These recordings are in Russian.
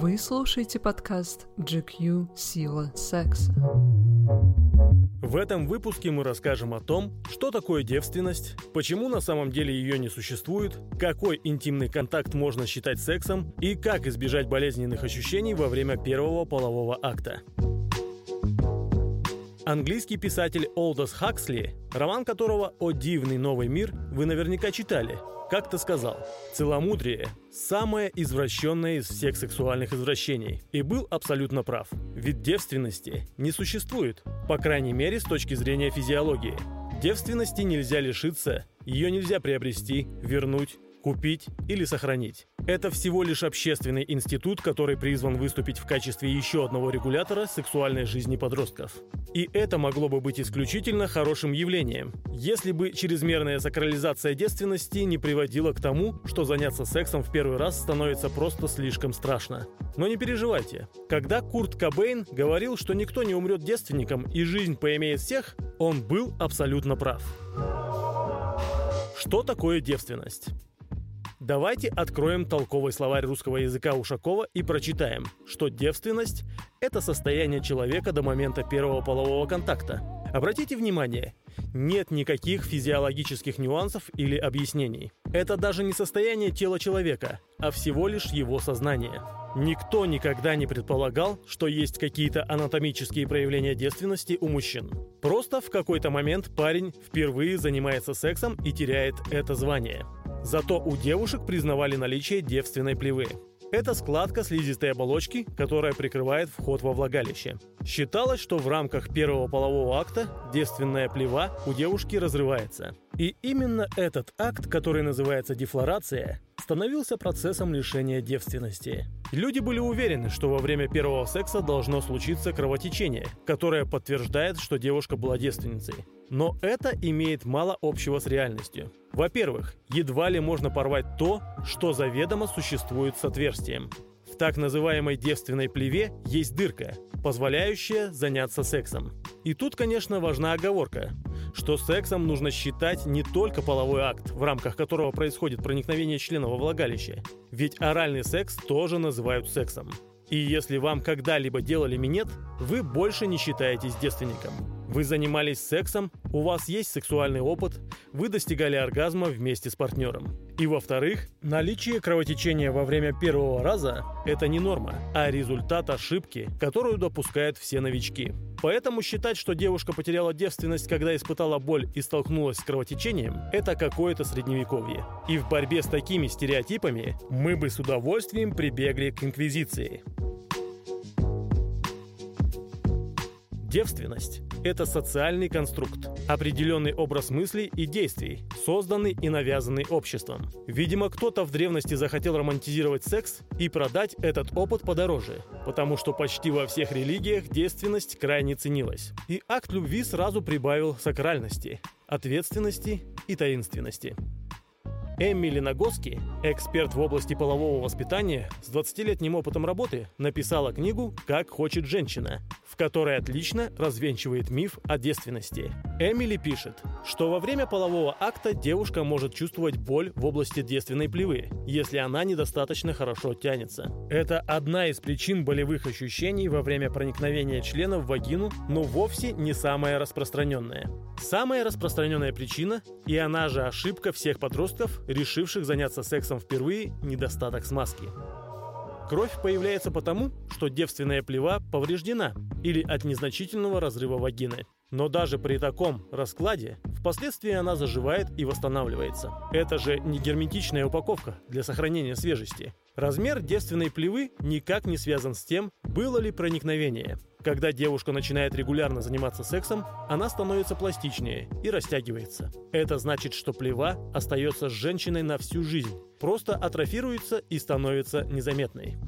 Вы слушаете подкаст GQ «Сила секса». В этом выпуске мы расскажем о том, что такое девственность, почему на самом деле ее не существует, какой интимный контакт можно считать сексом и как избежать болезненных ощущений во время первого полового акта. Английский писатель Олдос Хаксли, роман которого «О дивный новый мир» вы наверняка читали, как-то сказал «Целомудрие – самое извращенное из всех сексуальных извращений». И был абсолютно прав. Ведь девственности не существует, по крайней мере с точки зрения физиологии. Девственности нельзя лишиться, ее нельзя приобрести, вернуть, купить или сохранить. Это всего лишь общественный институт, который призван выступить в качестве еще одного регулятора сексуальной жизни подростков. И это могло бы быть исключительно хорошим явлением, если бы чрезмерная сакрализация девственности не приводила к тому, что заняться сексом в первый раз становится просто слишком страшно. Но не переживайте. Когда Курт Кобейн говорил, что никто не умрет девственником и жизнь поимеет всех, он был абсолютно прав. Что такое девственность? Давайте откроем толковый словарь русского языка Ушакова и прочитаем, что девственность – это состояние человека до момента первого полового контакта. Обратите внимание, нет никаких физиологических нюансов или объяснений. Это даже не состояние тела человека, а всего лишь его сознание. Никто никогда не предполагал, что есть какие-то анатомические проявления девственности у мужчин. Просто в какой-то момент парень впервые занимается сексом и теряет это звание – Зато у девушек признавали наличие девственной плевы. Это складка слизистой оболочки, которая прикрывает вход во влагалище. Считалось, что в рамках первого полового акта девственная плева у девушки разрывается. И именно этот акт, который называется дефлорация, становился процессом лишения девственности. Люди были уверены, что во время первого секса должно случиться кровотечение, которое подтверждает, что девушка была девственницей. Но это имеет мало общего с реальностью. Во-первых, едва ли можно порвать то, что заведомо существует с отверстием. В так называемой девственной плеве есть дырка, позволяющая заняться сексом. И тут, конечно, важна оговорка, что сексом нужно считать не только половой акт, в рамках которого происходит проникновение члена во влагалище, ведь оральный секс тоже называют сексом. И если вам когда-либо делали минет, вы больше не считаетесь девственником. Вы занимались сексом, у вас есть сексуальный опыт, вы достигали оргазма вместе с партнером. И во-вторых, наличие кровотечения во время первого раза – это не норма, а результат ошибки, которую допускают все новички. Поэтому считать, что девушка потеряла девственность, когда испытала боль и столкнулась с кровотечением, это какое-то средневековье. И в борьбе с такими стереотипами мы бы с удовольствием прибегли к инквизиции. Девственность – это социальный конструкт, определенный образ мыслей и действий, созданный и навязанный обществом. Видимо, кто-то в древности захотел романтизировать секс и продать этот опыт подороже, потому что почти во всех религиях девственность крайне ценилась. И акт любви сразу прибавил сакральности, ответственности и таинственности. Эмили Нагоски, эксперт в области полового воспитания с 20-летним опытом работы, написала книгу «Как хочет женщина», в которой отлично развенчивает миф о девственности. Эмили пишет, что во время полового акта девушка может чувствовать боль в области девственной плевы, если она недостаточно хорошо тянется. Это одна из причин болевых ощущений во время проникновения члена в вагину, но вовсе не самая распространенная. Самая распространенная причина, и она же ошибка всех подростков, решивших заняться сексом впервые, недостаток смазки. Кровь появляется потому, что девственная плева повреждена или от незначительного разрыва вагины. Но даже при таком раскладе впоследствии она заживает и восстанавливается. Это же не герметичная упаковка для сохранения свежести. Размер девственной плевы никак не связан с тем, было ли проникновение. Когда девушка начинает регулярно заниматься сексом, она становится пластичнее и растягивается. Это значит, что плева остается с женщиной на всю жизнь, просто атрофируется и становится незаметной.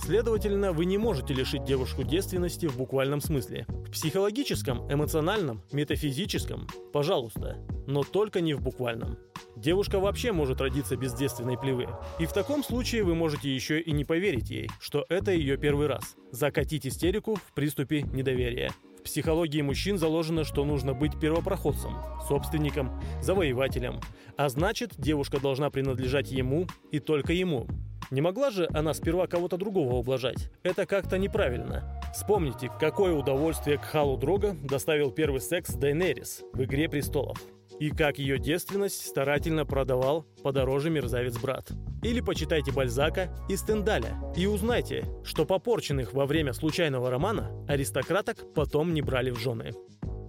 Следовательно, вы не можете лишить девушку девственности в буквальном смысле. В психологическом, эмоциональном, метафизическом – пожалуйста, но только не в буквальном. Девушка вообще может родиться без девственной плевы. И в таком случае вы можете еще и не поверить ей, что это ее первый раз. Закатить истерику в приступе недоверия. В психологии мужчин заложено, что нужно быть первопроходцем, собственником, завоевателем. А значит, девушка должна принадлежать ему и только ему. Не могла же она сперва кого-то другого ублажать? Это как-то неправильно. Вспомните, какое удовольствие к Халу Дрога доставил первый секс Дайнерис в «Игре престолов» и как ее девственность старательно продавал подороже мерзавец-брат. Или почитайте Бальзака и Стендаля и узнайте, что попорченных во время случайного романа аристократок потом не брали в жены.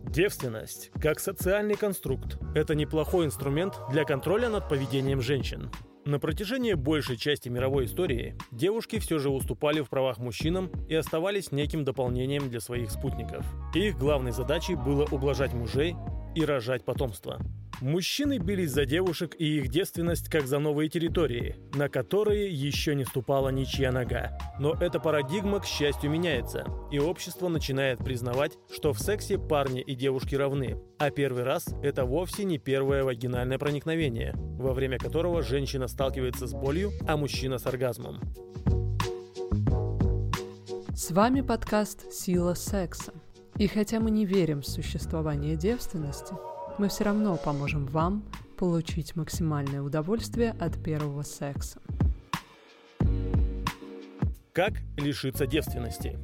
Девственность, как социальный конструкт, это неплохой инструмент для контроля над поведением женщин. На протяжении большей части мировой истории девушки все же уступали в правах мужчинам и оставались неким дополнением для своих спутников. Их главной задачей было ублажать мужей и рожать потомство. Мужчины бились за девушек и их девственность как за новые территории, на которые еще не ступала ничья нога. Но эта парадигма, к счастью, меняется, и общество начинает признавать, что в сексе парни и девушки равны, а первый раз – это вовсе не первое вагинальное проникновение, во время которого женщина сталкивается с болью, а мужчина с оргазмом. С вами подкаст «Сила секса». И хотя мы не верим в существование девственности, мы все равно поможем вам получить максимальное удовольствие от первого секса. Как лишиться девственности?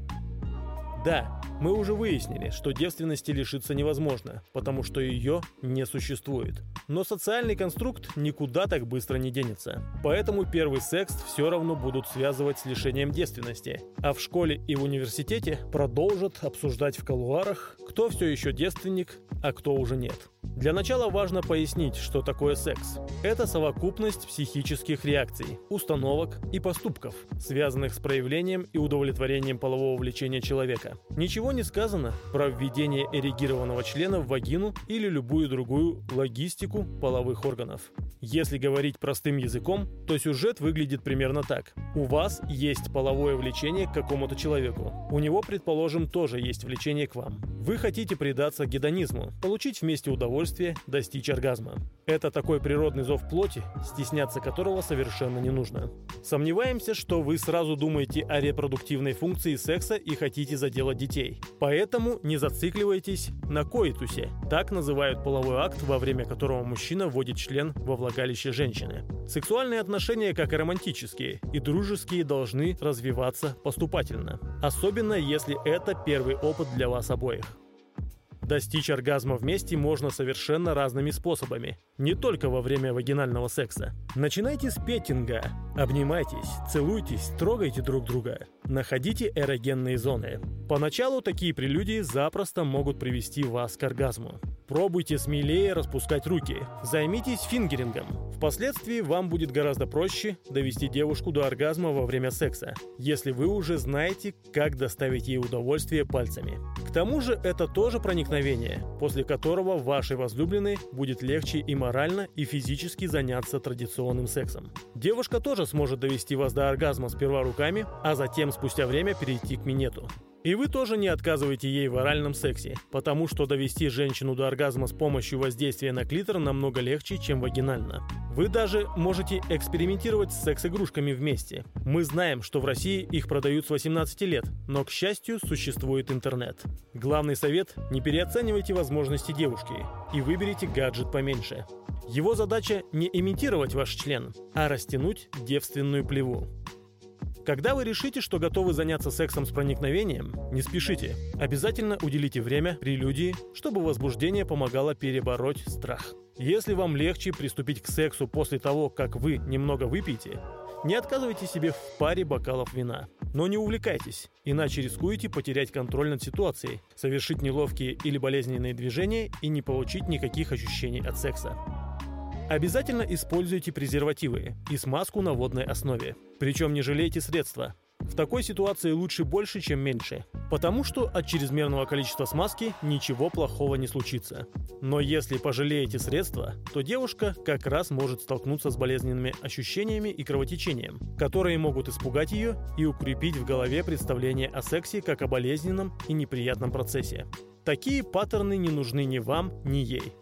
Да, мы уже выяснили, что девственности лишиться невозможно, потому что ее не существует. Но социальный конструкт никуда так быстро не денется. Поэтому первый секс все равно будут связывать с лишением девственности. А в школе и в университете продолжат обсуждать в колуарах, кто все еще девственник, а кто уже нет. Для начала важно пояснить, что такое секс. Это совокупность психических реакций, установок и поступков, связанных с проявлением и удовлетворением полового влечения человека. Ничего не сказано про введение эрегированного члена в вагину или любую другую логистику половых органов. Если говорить простым языком, то сюжет выглядит примерно так. У вас есть половое влечение к какому-то человеку. У него, предположим, тоже есть влечение к вам. Вы хотите предаться гедонизму, получить вместе удовольствие, достичь оргазма. Это такой природный зов плоти, стесняться которого совершенно не нужно. Сомневаемся, что вы сразу думаете о репродуктивной функции секса и хотите заделать детей. Поэтому не зацикливайтесь на коитусе. Так называют половой акт, во время которого мужчина вводит член во влагалище женщины. Сексуальные отношения, как и романтические, и дружеские должны развиваться поступательно. Особенно если это первый опыт для вас обоих. Достичь оргазма вместе можно совершенно разными способами, не только во время вагинального секса. Начинайте с петтинга. Обнимайтесь, целуйтесь, трогайте друг друга. Находите эрогенные зоны. Поначалу такие прелюдии запросто могут привести вас к оргазму. Пробуйте смелее распускать руки. Займитесь фингерингом. Впоследствии вам будет гораздо проще довести девушку до оргазма во время секса, если вы уже знаете, как доставить ей удовольствие пальцами. К тому же это тоже проникновение, после которого вашей возлюбленной будет легче и морально, и физически заняться традиционным сексом. Девушка тоже сможет довести вас до оргазма сперва руками, а затем спустя время перейти к минету. И вы тоже не отказываете ей в оральном сексе, потому что довести женщину до оргазма с помощью воздействия на клитор намного легче, чем вагинально. Вы даже можете экспериментировать с секс-игрушками вместе. Мы знаем, что в России их продают с 18 лет, но, к счастью, существует интернет. Главный совет – не переоценивайте возможности девушки и выберите гаджет поменьше. Его задача не имитировать ваш член, а растянуть девственную плеву. Когда вы решите, что готовы заняться сексом с проникновением, не спешите. Обязательно уделите время прелюдии, чтобы возбуждение помогало перебороть страх. Если вам легче приступить к сексу после того, как вы немного выпьете, не отказывайте себе в паре бокалов вина. Но не увлекайтесь, иначе рискуете потерять контроль над ситуацией, совершить неловкие или болезненные движения и не получить никаких ощущений от секса. Обязательно используйте презервативы и смазку на водной основе. Причем не жалейте средства. В такой ситуации лучше больше, чем меньше, потому что от чрезмерного количества смазки ничего плохого не случится. Но если пожалеете средства, то девушка как раз может столкнуться с болезненными ощущениями и кровотечением, которые могут испугать ее и укрепить в голове представление о сексе как о болезненном и неприятном процессе. Такие паттерны не нужны ни вам, ни ей.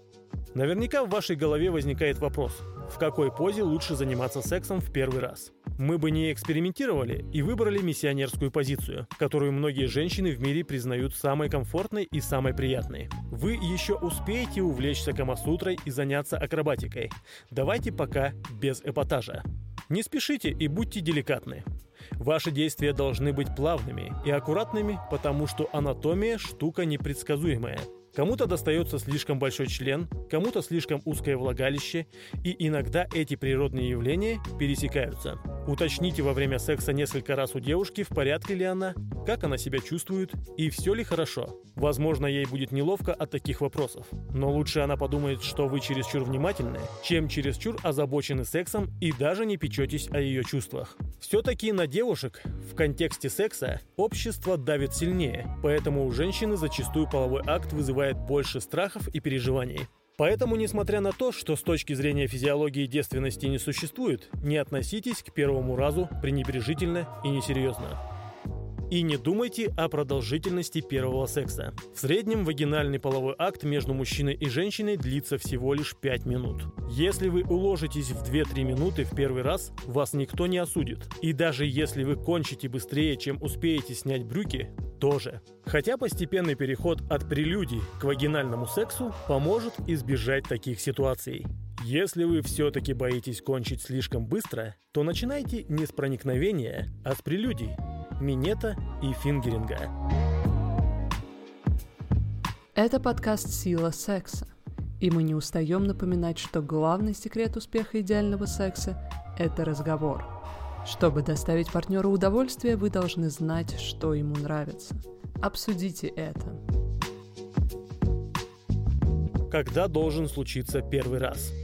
Наверняка в вашей голове возникает вопрос, в какой позе лучше заниматься сексом в первый раз. Мы бы не экспериментировали и выбрали миссионерскую позицию, которую многие женщины в мире признают самой комфортной и самой приятной. Вы еще успеете увлечься камасутрой и заняться акробатикой. Давайте пока без эпатажа. Не спешите и будьте деликатны. Ваши действия должны быть плавными и аккуратными, потому что анатомия – штука непредсказуемая – Кому-то достается слишком большой член, кому-то слишком узкое влагалище, и иногда эти природные явления пересекаются. Уточните во время секса несколько раз у девушки, в порядке ли она, как она себя чувствует и все ли хорошо. Возможно, ей будет неловко от таких вопросов, но лучше она подумает, что вы чересчур внимательны, чем чересчур озабочены сексом и даже не печетесь о ее чувствах. Все-таки на девушек в контексте секса общество давит сильнее, поэтому у женщины зачастую половой акт вызывает больше страхов и переживаний. Поэтому, несмотря на то, что с точки зрения физиологии девственности не существует, не относитесь к первому разу пренебрежительно и несерьезно. И не думайте о продолжительности первого секса. В среднем вагинальный половой акт между мужчиной и женщиной длится всего лишь 5 минут. Если вы уложитесь в 2-3 минуты в первый раз, вас никто не осудит. И даже если вы кончите быстрее, чем успеете снять брюки, тоже. Хотя постепенный переход от прелюдий к вагинальному сексу поможет избежать таких ситуаций. Если вы все-таки боитесь кончить слишком быстро, то начинайте не с проникновения, а с прелюдий минета и фингеринга. Это подкаст «Сила секса». И мы не устаем напоминать, что главный секрет успеха идеального секса – это разговор. Чтобы доставить партнеру удовольствие, вы должны знать, что ему нравится. Обсудите это. Когда должен случиться первый раз –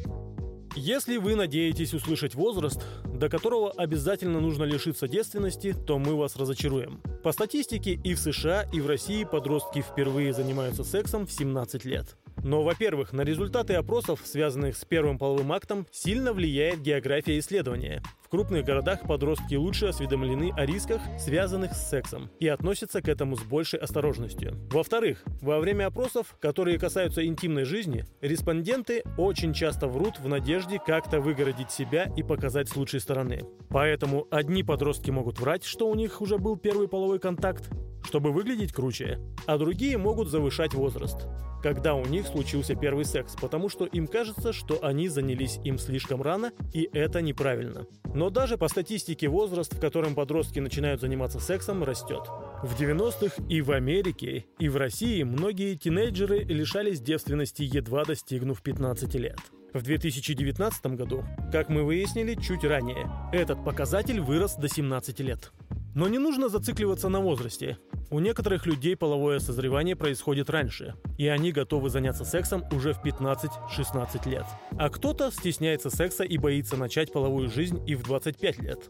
если вы надеетесь услышать возраст, до которого обязательно нужно лишиться девственности, то мы вас разочаруем. По статистике и в США, и в России подростки впервые занимаются сексом в 17 лет. Но, во-первых, на результаты опросов, связанных с первым половым актом, сильно влияет география исследования. В крупных городах подростки лучше осведомлены о рисках, связанных с сексом, и относятся к этому с большей осторожностью. Во-вторых, во время опросов, которые касаются интимной жизни, респонденты очень часто врут в надежде как-то выгородить себя и показать с лучшей стороны. Поэтому одни подростки могут врать, что у них уже был первый половой контакт, чтобы выглядеть круче, а другие могут завышать возраст когда у них случился первый секс, потому что им кажется, что они занялись им слишком рано, и это неправильно. Но даже по статистике возраст, в котором подростки начинают заниматься сексом, растет. В 90-х и в Америке, и в России многие тинейджеры лишались девственности, едва достигнув 15 лет. В 2019 году, как мы выяснили чуть ранее, этот показатель вырос до 17 лет. Но не нужно зацикливаться на возрасте. У некоторых людей половое созревание происходит раньше, и они готовы заняться сексом уже в 15-16 лет. А кто-то стесняется секса и боится начать половую жизнь и в 25 лет.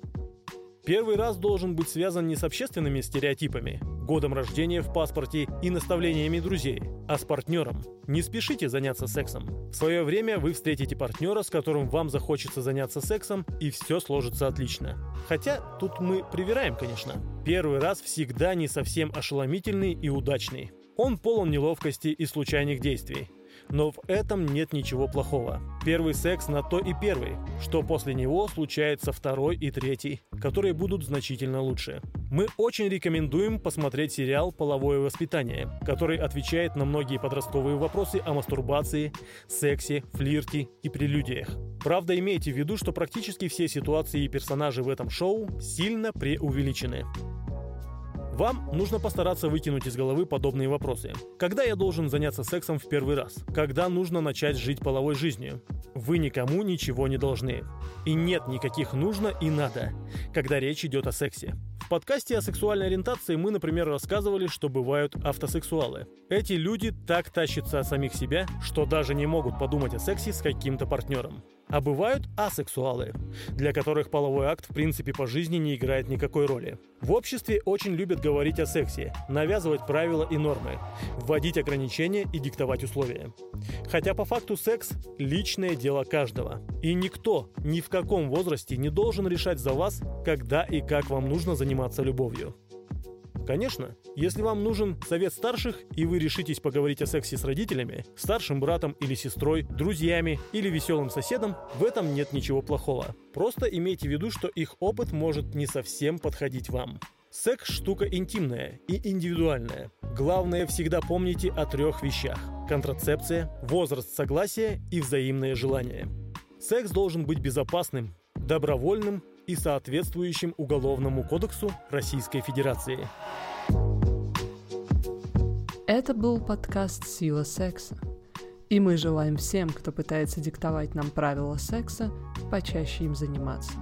Первый раз должен быть связан не с общественными стереотипами, годом рождения в паспорте и наставлениями друзей, а с партнером. Не спешите заняться сексом. В свое время вы встретите партнера, с которым вам захочется заняться сексом, и все сложится отлично. Хотя тут мы привираем, конечно. Первый раз всегда не совсем ошеломительный и удачный. Он полон неловкости и случайных действий. Но в этом нет ничего плохого. Первый секс на то и первый, что после него случается второй и третий, которые будут значительно лучше. Мы очень рекомендуем посмотреть сериал «Половое воспитание», который отвечает на многие подростковые вопросы о мастурбации, сексе, флирте и прелюдиях. Правда, имейте в виду, что практически все ситуации и персонажи в этом шоу сильно преувеличены. Вам нужно постараться выкинуть из головы подобные вопросы. Когда я должен заняться сексом в первый раз? Когда нужно начать жить половой жизнью? Вы никому ничего не должны. И нет никаких нужно и надо, когда речь идет о сексе. В подкасте о сексуальной ориентации мы, например, рассказывали, что бывают автосексуалы. Эти люди так тащатся о самих себя, что даже не могут подумать о сексе с каким-то партнером. А бывают асексуалы, для которых половой акт в принципе по жизни не играет никакой роли. В обществе очень любят говорить о сексе, навязывать правила и нормы, вводить ограничения и диктовать условия. Хотя по факту секс – личное дело каждого. И никто ни в каком возрасте не должен решать за вас, когда и как вам нужно заниматься любовью. Конечно, если вам нужен совет старших, и вы решитесь поговорить о сексе с родителями, старшим братом или сестрой, друзьями или веселым соседом, в этом нет ничего плохого. Просто имейте в виду, что их опыт может не совсем подходить вам. Секс – штука интимная и индивидуальная. Главное всегда помните о трех вещах – контрацепция, возраст согласия и взаимное желание. Секс должен быть безопасным, добровольным и соответствующим Уголовному кодексу Российской Федерации. Это был подкаст «Сила секса». И мы желаем всем, кто пытается диктовать нам правила секса, почаще им заниматься.